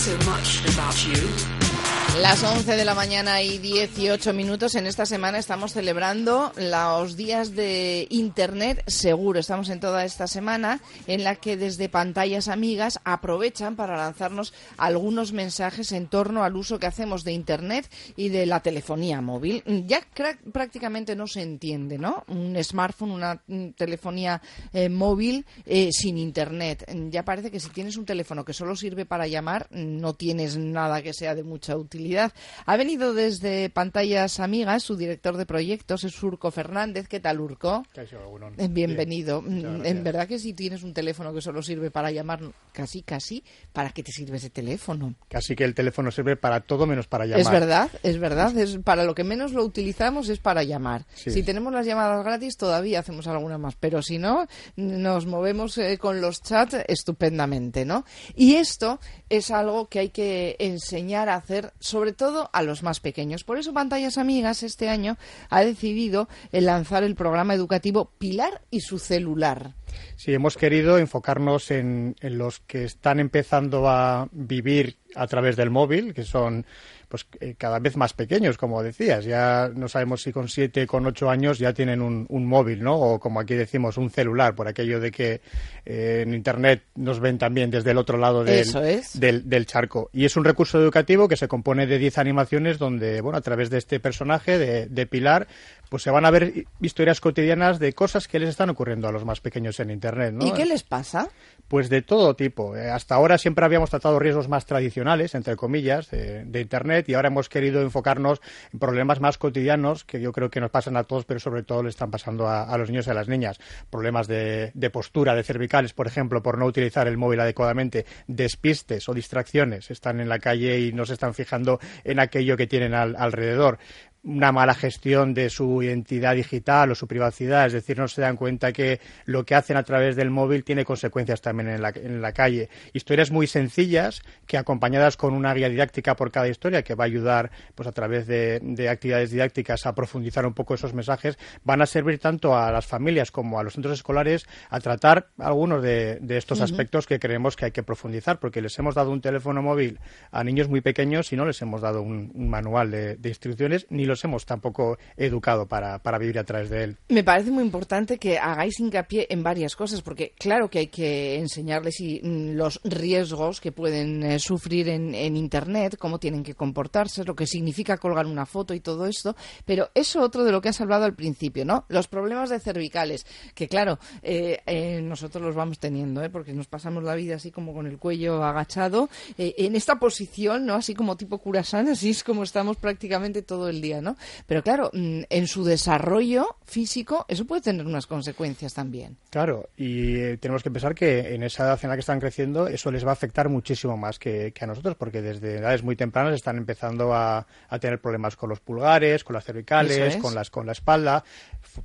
so much about you. Las 11 de la mañana y 18 minutos. En esta semana estamos celebrando los días de Internet seguro. Estamos en toda esta semana en la que desde pantallas amigas aprovechan para lanzarnos algunos mensajes en torno al uso que hacemos de Internet y de la telefonía móvil. Ya prácticamente no se entiende, ¿no? Un smartphone, una telefonía eh, móvil eh, sin Internet. Ya parece que si tienes un teléfono que solo sirve para llamar, no tienes nada que sea de mucha utilidad ha venido desde Pantallas Amigas su director de proyectos, es Urco Fernández. ¿Qué tal, Urco? Eh, bienvenido. Mm, en verdad que si tienes un teléfono que solo sirve para llamar, casi, casi, ¿para qué te sirve ese teléfono? Casi que el teléfono sirve para todo menos para llamar. Es verdad, es verdad. Es, para lo que menos lo utilizamos es para llamar. Si tenemos las llamadas gratis, todavía hacemos alguna más, pero si no, nos movemos eh, con los chats estupendamente, ¿no? Y esto es algo que hay que enseñar a hacer sobre todo a los más pequeños. Por eso Pantallas Amigas este año ha decidido lanzar el programa educativo Pilar y su celular. Sí, hemos querido enfocarnos en, en los que están empezando a vivir a través del móvil, que son pues eh, cada vez más pequeños, como decías. Ya no sabemos si con siete, con ocho años ya tienen un, móvil, ¿no? O como aquí decimos, un celular, por aquello de que eh, en Internet nos ven también desde el otro lado del, del, charco. Y es un recurso educativo que se compone de diez animaciones donde, bueno, a través de este personaje, de, de Pilar, pues se van a ver historias cotidianas de cosas que les están ocurriendo a los más pequeños en Internet, ¿no? ¿Y qué les pasa? Pues de todo tipo. Eh, hasta ahora siempre habíamos tratado riesgos más tradicionales, entre comillas, de, Internet y ahora hemos querido enfocarnos en problemas más cotidianos que yo creo que nos pasan a todos, pero sobre todo le están pasando a, los niños y a las niñas. Problemas de, postura, de cervicales, por ejemplo, por no utilizar el móvil adecuadamente, despistes o distracciones. Están en la calle y no se están fijando en aquello que tienen alrededor una mala gestión de su identidad digital o su privacidad, es decir, no se dan cuenta que lo que hacen a través del móvil tiene consecuencias también en la, en la calle. Historias muy sencillas que acompañadas con una guía didáctica por cada historia que va a ayudar pues a través de, actividades didácticas a profundizar un poco esos mensajes, van a servir tanto a las familias como a los centros escolares a tratar algunos de, estos aspectos que creemos que hay que profundizar, porque les hemos dado un teléfono móvil a niños muy pequeños y no les hemos dado un, manual de, de instrucciones ni los hemos tampoco educado para, para vivir a través de él. Me parece muy importante que hagáis hincapié en varias cosas, porque claro que hay que enseñarles mm, los riesgos que pueden eh, sufrir en, Internet, cómo tienen que comportarse, lo que significa colgar una foto y todo esto, pero eso otro de lo que has hablado al principio, ¿no? Los problemas de cervicales, que claro, eh, eh, nosotros los vamos teniendo, porque nos pasamos la vida así como con el cuello agachado, en esta posición, ¿no? Así como tipo curasán, así es como estamos prácticamente todo el día, ¿no? Pero claro, mm, en su desarrollo físico eso puede tener unas consecuencias también. Claro, y eh, tenemos que pensar que en esa edad en la que están creciendo eso les va a afectar muchísimo más que, a nosotros, porque desde edades muy tempranas están empezando a, tener problemas con los pulgares, con las cervicales, con, las, con la espalda,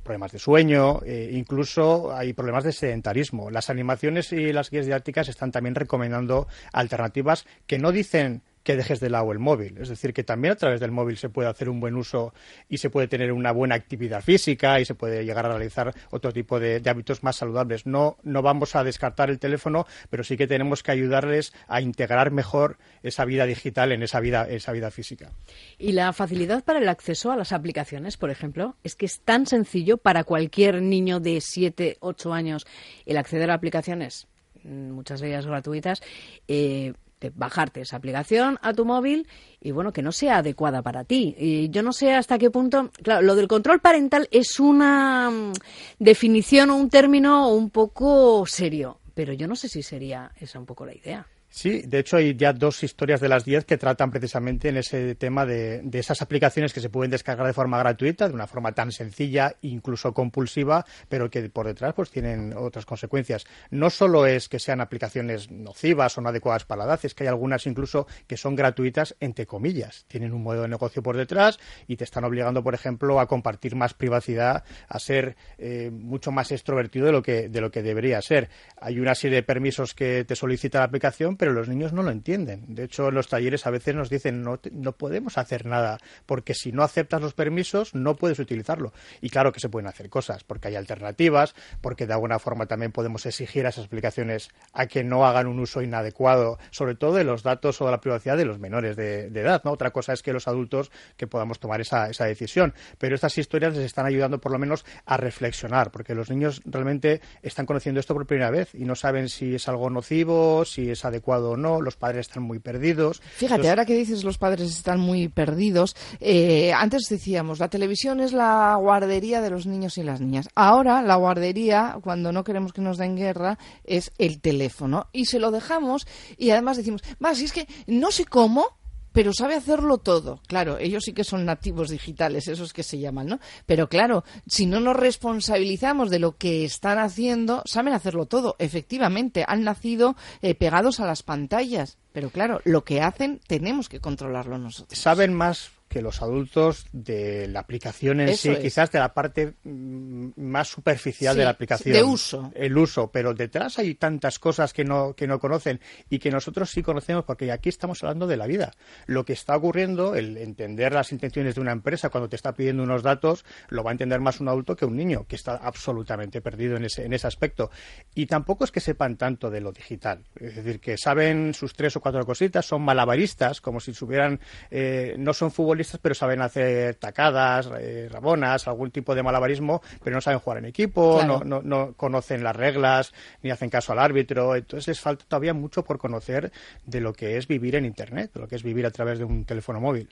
problemas de sueño, eh, incluso hay problemas de sedentarismo. Las animaciones y las guías didácticas están también recomendando alternativas que no dicen que dejes de lado el móvil. Es decir, que también a través del móvil se puede hacer un buen uso y se puede tener una buena actividad física y se puede llegar a realizar otro tipo de, hábitos más saludables. No, no vamos a descartar el teléfono, pero sí que tenemos que ayudarles a integrar mejor esa vida digital en esa vida, esa vida física. Y la facilidad para el acceso a las aplicaciones, por ejemplo, es que es tan sencillo para cualquier niño de 7, 8 años el acceder a aplicaciones mm, muchas de ellas gratuitas, eh, bajarte esa aplicación a tu móvil y bueno, que no sea adecuada para ti. Y yo no sé hasta qué punto, claro, lo del control parental es una mm, definición o un término un poco serio, pero yo no sé si sería esa un poco la idea. Sí, de hecho hay ya dos historias de las diez que tratan precisamente en ese tema de, esas aplicaciones que se pueden descargar de forma gratuita, de una forma tan sencilla, incluso compulsiva, pero que por detrás pues tienen otras consecuencias. No solo es que sean aplicaciones nocivas o no adecuadas para la edad, es que hay algunas incluso que son gratuitas entre comillas. Tienen un modelo de negocio por detrás y te están obligando, por ejemplo, a compartir más privacidad, a ser eh, mucho más extrovertido de lo que de lo que debería ser. Hay una serie de permisos que te solicita la aplicación, los niños no lo entienden. De hecho, en los talleres a veces nos dicen no, no podemos hacer nada, porque si no aceptas los permisos no puedes utilizarlo. Y claro que se pueden hacer cosas, porque hay alternativas, porque de alguna forma también podemos exigir a esas aplicaciones a que no hagan un uso inadecuado, sobre todo de los datos o de la privacidad de los menores de, edad. ¿no? Otra cosa es que los adultos que podamos tomar esa, esa decisión. Pero estas historias les están ayudando por lo menos a reflexionar, porque los niños realmente están conociendo esto por primera vez y no saben si es algo nocivo, si es adecuado o no. Los padres están muy perdidos. Fíjate, ahora que dices los padres están muy perdidos, eh, antes decíamos, la televisión es la guardería de los niños y las niñas. Ahora la guardería, cuando no queremos que nos den guerra, es el teléfono. Y se lo dejamos y además decimos, va, si es que no sé cómo, pero sabe hacerlo todo. Claro, ellos sí que son nativos digitales, esos que se llaman, ¿no? Pero claro, si no nos responsabilizamos de lo que están haciendo, saben hacerlo todo. Efectivamente, han nacido eh, pegados a las pantallas. Pero claro, lo que hacen tenemos que controlarlo nosotros. Saben más que los adultos de la aplicación en sí, quizás de la parte mm, más superficial de la aplicación. De uso. El uso, pero detrás hay tantas cosas que no, que no conocen y que nosotros sí conocemos porque aquí estamos hablando de la vida. Lo que está ocurriendo, el entender las intenciones de una empresa cuando te está pidiendo unos datos, lo va a entender más un adulto que un niño, que está absolutamente perdido en ese, en ese aspecto. Y tampoco es que sepan tanto de lo digital. Es decir, que saben sus tres o cuatro cositas, son malabaristas, como si subieran, eh, no son futbolistas pero saben hacer tacadas, eh, rabonas, algún tipo de malabarismo, pero no saben jugar en equipo, no, no, no conocen las reglas, ni hacen caso al árbitro. Entonces les falta todavía mucho por conocer de lo que es vivir en Internet, de lo que es vivir a través de un teléfono móvil.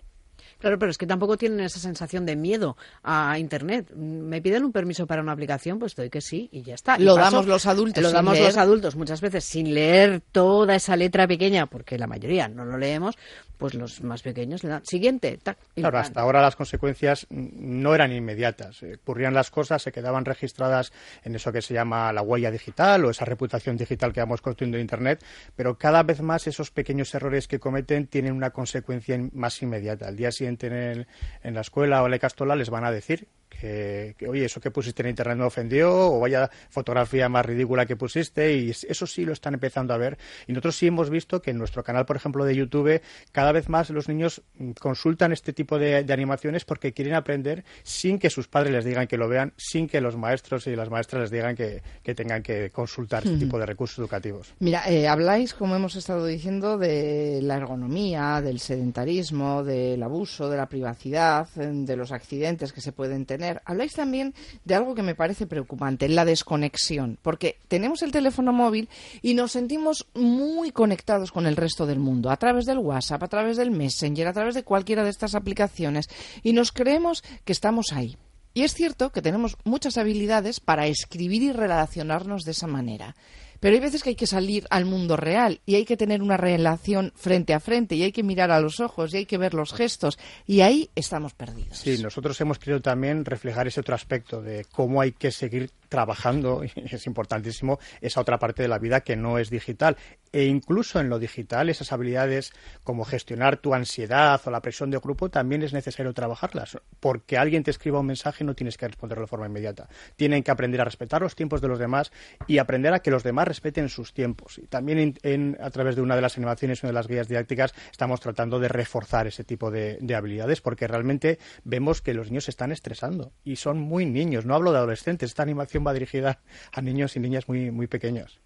Claro, pero es que tampoco tienen esa sensación de miedo a Internet. Me piden un permiso para una aplicación, pues doy que sí y ya está. Lo damos los adultos. Lo damos los adultos muchas veces sin leer toda esa letra pequeña, porque la mayoría no lo leemos, pues los más pequeños dan siguiente. claro, hasta ahora las consecuencias no eran inmediatas. Eh, ocurrían las cosas, se quedaban registradas en eso que se llama la huella digital o esa reputación digital que vamos construyendo en Internet, pero cada vez más esos pequeños errores que cometen tienen una consecuencia más inmediata. Al día siguiente en, en la escuela o en la castola les van a decir que, oye, eso que pusiste en internet me ofendió, o vaya fotografía más ridícula que pusiste, y eso sí lo están empezando a ver. Y nosotros sí hemos visto que en nuestro canal, por ejemplo, de YouTube, cada vez más los niños consultan este tipo de, animaciones porque quieren aprender sin que sus padres les digan que lo vean, sin que los maestros y las maestras les digan que, tengan que consultar este tipo de recursos educativos. Mira, eh, habláis, como hemos estado diciendo, de la ergonomía, del sedentarismo, del abuso, de la privacidad, de los accidentes que se pueden tener habláis también de algo que me parece preocupante, la desconexión, porque tenemos el teléfono móvil y nos sentimos muy conectados con el resto del mundo, a través del WhatsApp, a través del Messenger, a través de cualquiera de estas aplicaciones, y nos creemos que estamos ahí. Y es cierto que tenemos muchas habilidades para escribir y relacionarnos de esa manera. Pero hay veces que hay que salir al mundo real y hay que tener una relación frente a frente y hay que mirar a los ojos y hay que ver los gestos y ahí estamos perdidos. Sí, nosotros hemos querido también reflejar ese otro aspecto de cómo hay que seguir trabajando, y es importantísimo, esa otra parte de la vida que no es digital. E incluso en lo digital, esas habilidades como gestionar tu ansiedad o la presión de grupo también es necesario trabajarlas, porque alguien te escriba un mensaje no tienes que responderlo de forma inmediata. Tienen que aprender a respetar los tiempos de los demás y aprender a que los demás respeten sus tiempos. Y también a través de una de las animaciones, una de las guías didácticas, estamos tratando de reforzar ese tipo de, de habilidades, porque realmente vemos que los niños se están estresando y son muy niños. No hablo de adolescentes, esta animación va dirigida a niños y niñas muy, muy pequeños.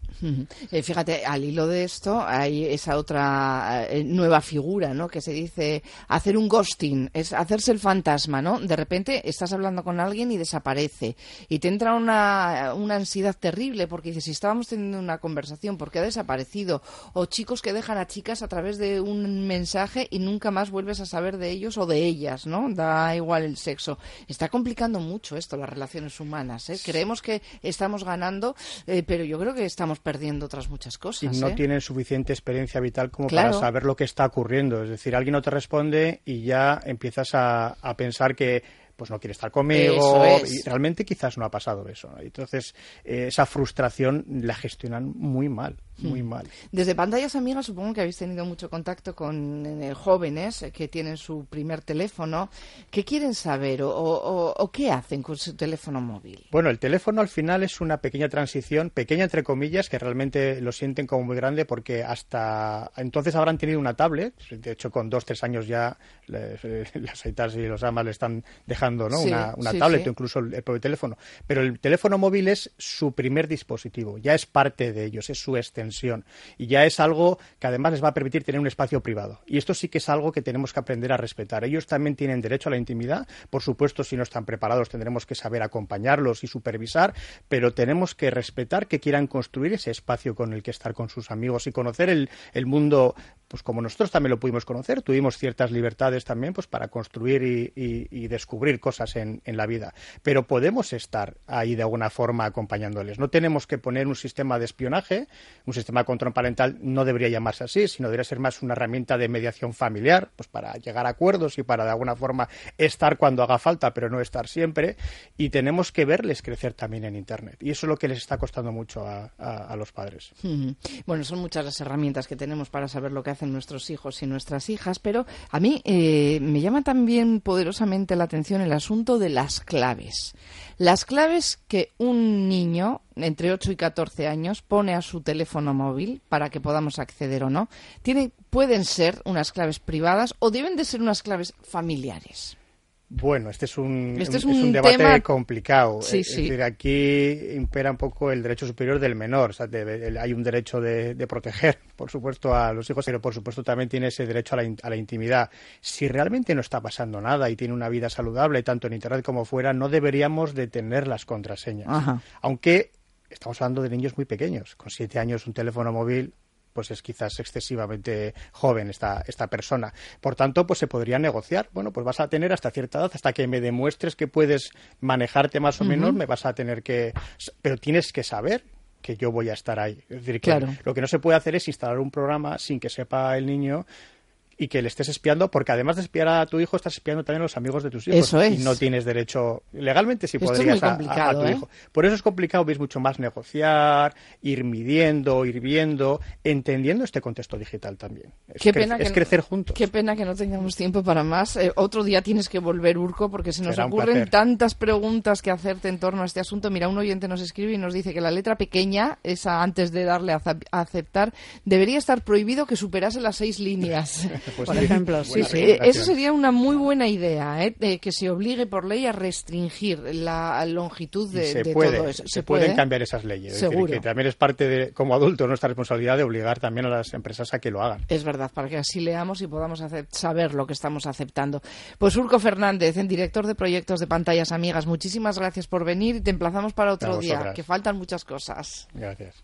Eh, fíjate, al hilo de esto hay esa otra eh, nueva figura, ¿no? Que se dice hacer un ghosting, es hacerse el fantasma, ¿no? De repente estás hablando con alguien y desaparece y te entra una, una ansiedad terrible porque dices, si estábamos teniendo una conversación, ¿por qué ha desaparecido? O chicos que dejan a chicas a través de un mensaje y nunca más vuelves a saber de ellos o de ellas, ¿no? Da igual el sexo. Está complicando mucho esto, las relaciones humanas, ¿eh? Creemos que estamos ganando, eh, pero yo creo que estamos perdiendo otras muchas cosas. Y no ¿eh? tienen suficiente experiencia vital como para saber lo que está ocurriendo. Es decir, alguien no te responde y ya empiezas a, pensar que pues no quiere estar conmigo y realmente quizás no ha pasado eso. Entonces, eh, esa frustración la gestionan muy mal. Muy mal. Desde pantallas amigas supongo que habéis tenido mucho contacto con eh, jóvenes que tienen su primer teléfono. ¿Qué quieren saber o, o- o qué hacen con su teléfono móvil? Bueno, el teléfono al final es una pequeña transición, pequeña entre comillas, que realmente lo sienten como muy grande porque hasta entonces habrán tenido una tablet. De hecho, con dos, tres años ya les- eh, las aitas y los amas le están dejando ¿no? Sí, una, una sí, tablet sí. o incluso el, el propio teléfono. Pero el teléfono móvil es su primer dispositivo, ya es parte de ellos, es su extensión. Y ya es algo que además les va a permitir tener un espacio privado. Y esto sí que es algo que tenemos que aprender a respetar. Ellos también tienen derecho a la intimidad. Por supuesto, si no están preparados, tendremos que saber acompañarlos y supervisar, pero tenemos que respetar que quieran construir ese espacio con el que estar con sus amigos y conocer el, el mundo, pues como nosotros también lo pudimos conocer. Tuvimos ciertas libertades también pues para construir y, descubrir cosas en, en la vida. Pero podemos estar ahí de alguna forma acompañándoles. No tenemos que poner un sistema de espionaje, un sistema de control parental no debería llamarse así, sino debería ser más una herramienta de mediación familiar, pues para llegar a acuerdos y para de alguna forma estar cuando haga falta, pero no estar siempre. Y tenemos que verles crecer también en Internet. Y eso es lo que les está costando mucho a, los padres. Bueno, son muchas las herramientas que tenemos para saber lo que hacen nuestros hijos y nuestras hijas, pero a mí eh, me llama también poderosamente la atención el asunto de las claves. Las claves que un niño entre 8 y 14 años pone a su teléfono móvil para que podamos acceder o no, pueden ser unas claves privadas o deben de ser unas claves familiares. Bueno, este es un, Este es un- un debate tema- complicado. Sí, es sí. decir, aquí impera un poco el derecho superior del menor. O sea, hay un derecho de, de proteger, por supuesto, a los hijos, pero por supuesto también tiene ese derecho a la, a la intimidad. Si realmente no está pasando nada y tiene una vida saludable, tanto en Internet como fuera, no deberíamos de tener las contraseñas. Ajá. Aunque estamos hablando de niños muy pequeños. Con siete años un teléfono móvil pues es quizás excesivamente joven esta, esta persona. Por tanto, pues se podría negociar. Bueno, pues vas a tener hasta cierta edad, hasta que me demuestres que puedes manejarte más o menos, me vas a tener que... Pero tienes que saber que yo voy a estar ahí. Es decir, que Claro. lo que no se puede hacer es instalar un programa sin que sepa el niño y que le estés espiando, porque además de espiar a tu hijo, estás espiando también a los amigos de tus hijos. Eso es. Y no tienes derecho, legalmente sí Esto es podrías a- a- tu ¿eh? hijo. Por eso es complicado, veis mucho más negociar, ir midiendo, ir viendo, entendiendo este contexto digital también. Es, Qué cre- pena que es no- crecer juntos. Qué pena que no tengamos tiempo para más. Eh, otro día tienes que volver, Urco, porque se nos Será ocurren tantas preguntas que hacerte en torno a este asunto. Mira, un oyente nos escribe y nos dice que la letra pequeña, esa antes de darle a aceptar, debería estar prohibido que superase las seis líneas. Pues Por sí, ejemplo, sí, sí. Eso sería una muy buena idea, ¿eh? De que se obligue por ley a restringir la longitud de, se de puede, todo eso. se, pueden cambiar esas leyes. Es decir, Seguro. que también es parte de, como adulto, nuestra responsabilidad de obligar también a las empresas a que lo hagan. Es verdad, para que así leamos y podamos saber lo que estamos aceptando. Pues Urco Fernández, en director de proyectos de pantallas amigas, muchísimas gracias por venir y te emplazamos para otro día, que faltan muchas cosas. Gracias.